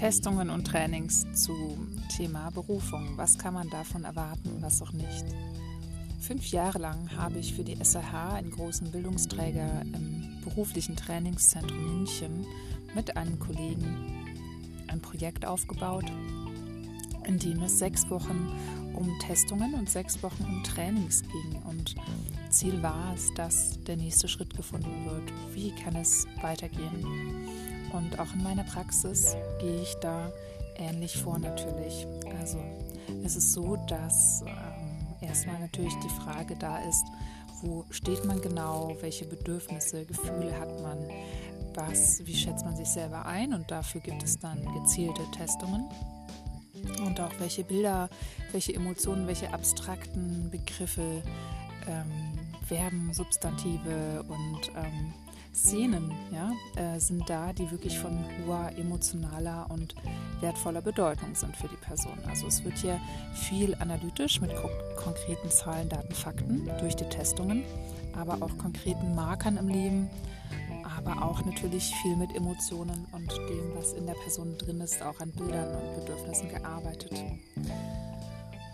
Testungen und Trainings zu Thema Berufung. Was kann man davon erwarten, was auch nicht? Fünf Jahre lang habe ich für die SAH, einen großen Bildungsträger im beruflichen Trainingszentrum München, mit einem Kollegen ein Projekt aufgebaut, in dem es sechs Wochen um Testungen und sechs Wochen um Trainings ging. Und Ziel war es, dass der nächste Schritt gefunden wird. Wie kann es weitergehen? Und auch in meiner Praxis gehe ich da ähnlich vor natürlich. Also es ist so, dass ähm, erstmal natürlich die Frage da ist, wo steht man genau, welche Bedürfnisse, Gefühle hat man, was, wie schätzt man sich selber ein? Und dafür gibt es dann gezielte Testungen. Und auch welche Bilder, welche Emotionen, welche abstrakten Begriffe, ähm, Verben, Substantive und ähm, Szenen ja, äh, sind da, die wirklich von hoher emotionaler und wertvoller Bedeutung sind für die Person. Also es wird hier viel analytisch mit konkreten Zahlen, Daten, Fakten durch die Testungen, aber auch konkreten Markern im Leben, aber auch natürlich viel mit Emotionen und dem, was in der Person drin ist, auch an Bildern und Bedürfnissen gearbeitet.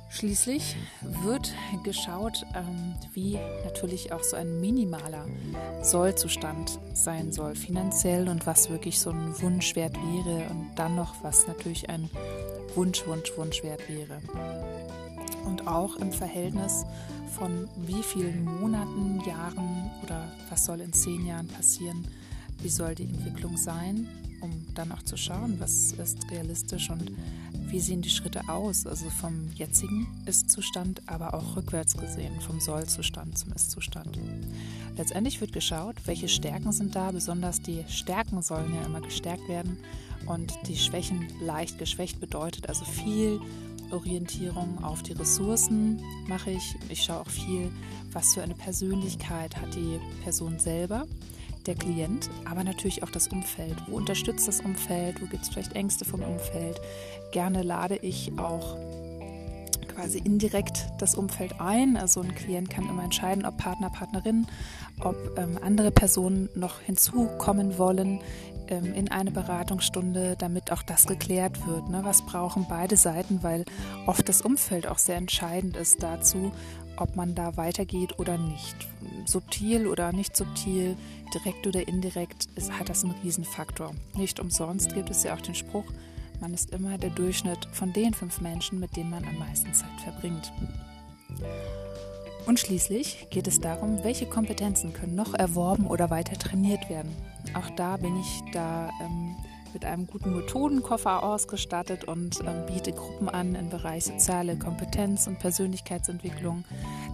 Schließlich wird geschaut, ähm, wie natürlich auch so ein minimaler Sollzustand sein soll, finanziell und was wirklich so ein Wunschwert wäre und dann noch, was natürlich ein Wunsch, Wunsch, Wunschwert wäre. Und auch im Verhältnis von wie vielen Monaten, Jahren oder was soll in zehn Jahren passieren, wie soll die Entwicklung sein, um dann auch zu schauen, was ist realistisch und wie sehen die Schritte aus, also vom jetzigen Ist-Zustand, aber auch rückwärts gesehen, vom Soll-Zustand zum Ist-Zustand. Letztendlich wird geschaut, welche Stärken sind da, besonders die Stärken sollen ja immer gestärkt werden und die Schwächen leicht geschwächt bedeutet, also viel Orientierung auf die Ressourcen mache ich. Ich schaue auch viel, was für eine Persönlichkeit hat die Person selber der Klient, aber natürlich auch das Umfeld. Wo unterstützt das Umfeld? Wo gibt es vielleicht Ängste vom Umfeld? Gerne lade ich auch quasi indirekt das Umfeld ein. Also ein Klient kann immer entscheiden, ob Partner, Partnerin, ob ähm, andere Personen noch hinzukommen wollen ähm, in eine Beratungsstunde, damit auch das geklärt wird. Ne? Was brauchen beide Seiten, weil oft das Umfeld auch sehr entscheidend ist dazu, ob man da weitergeht oder nicht. Subtil oder nicht subtil, direkt oder indirekt, ist, hat das einen Riesenfaktor. Nicht umsonst gibt es ja auch den Spruch, man ist immer der Durchschnitt von den fünf Menschen, mit denen man am meisten Zeit verbringt. Und schließlich geht es darum, welche Kompetenzen können noch erworben oder weiter trainiert werden. Auch da bin ich da ähm, mit einem guten Methodenkoffer ausgestattet und ähm, biete Gruppen an im Bereich soziale Kompetenz und Persönlichkeitsentwicklung.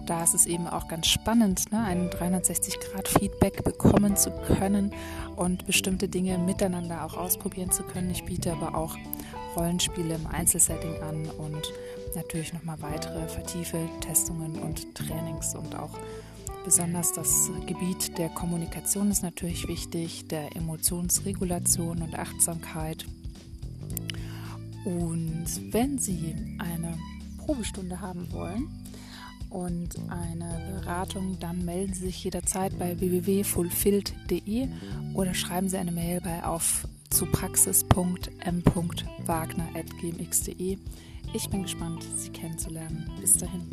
Da ist es eben auch ganz spannend, ne, ein 360-Grad-Feedback bekommen zu können und bestimmte Dinge miteinander auch ausprobieren zu können. Ich biete aber auch Rollenspiele im Einzelsetting an und natürlich nochmal weitere vertiefe Testungen und Trainings und auch Besonders das Gebiet der Kommunikation ist natürlich wichtig, der Emotionsregulation und Achtsamkeit. Und wenn Sie eine Probestunde haben wollen und eine Beratung, dann melden Sie sich jederzeit bei www.fulfilled.de oder schreiben Sie eine Mail bei auf zu praxis.m.wagner.gmx.de. Ich bin gespannt, Sie kennenzulernen. Bis dahin.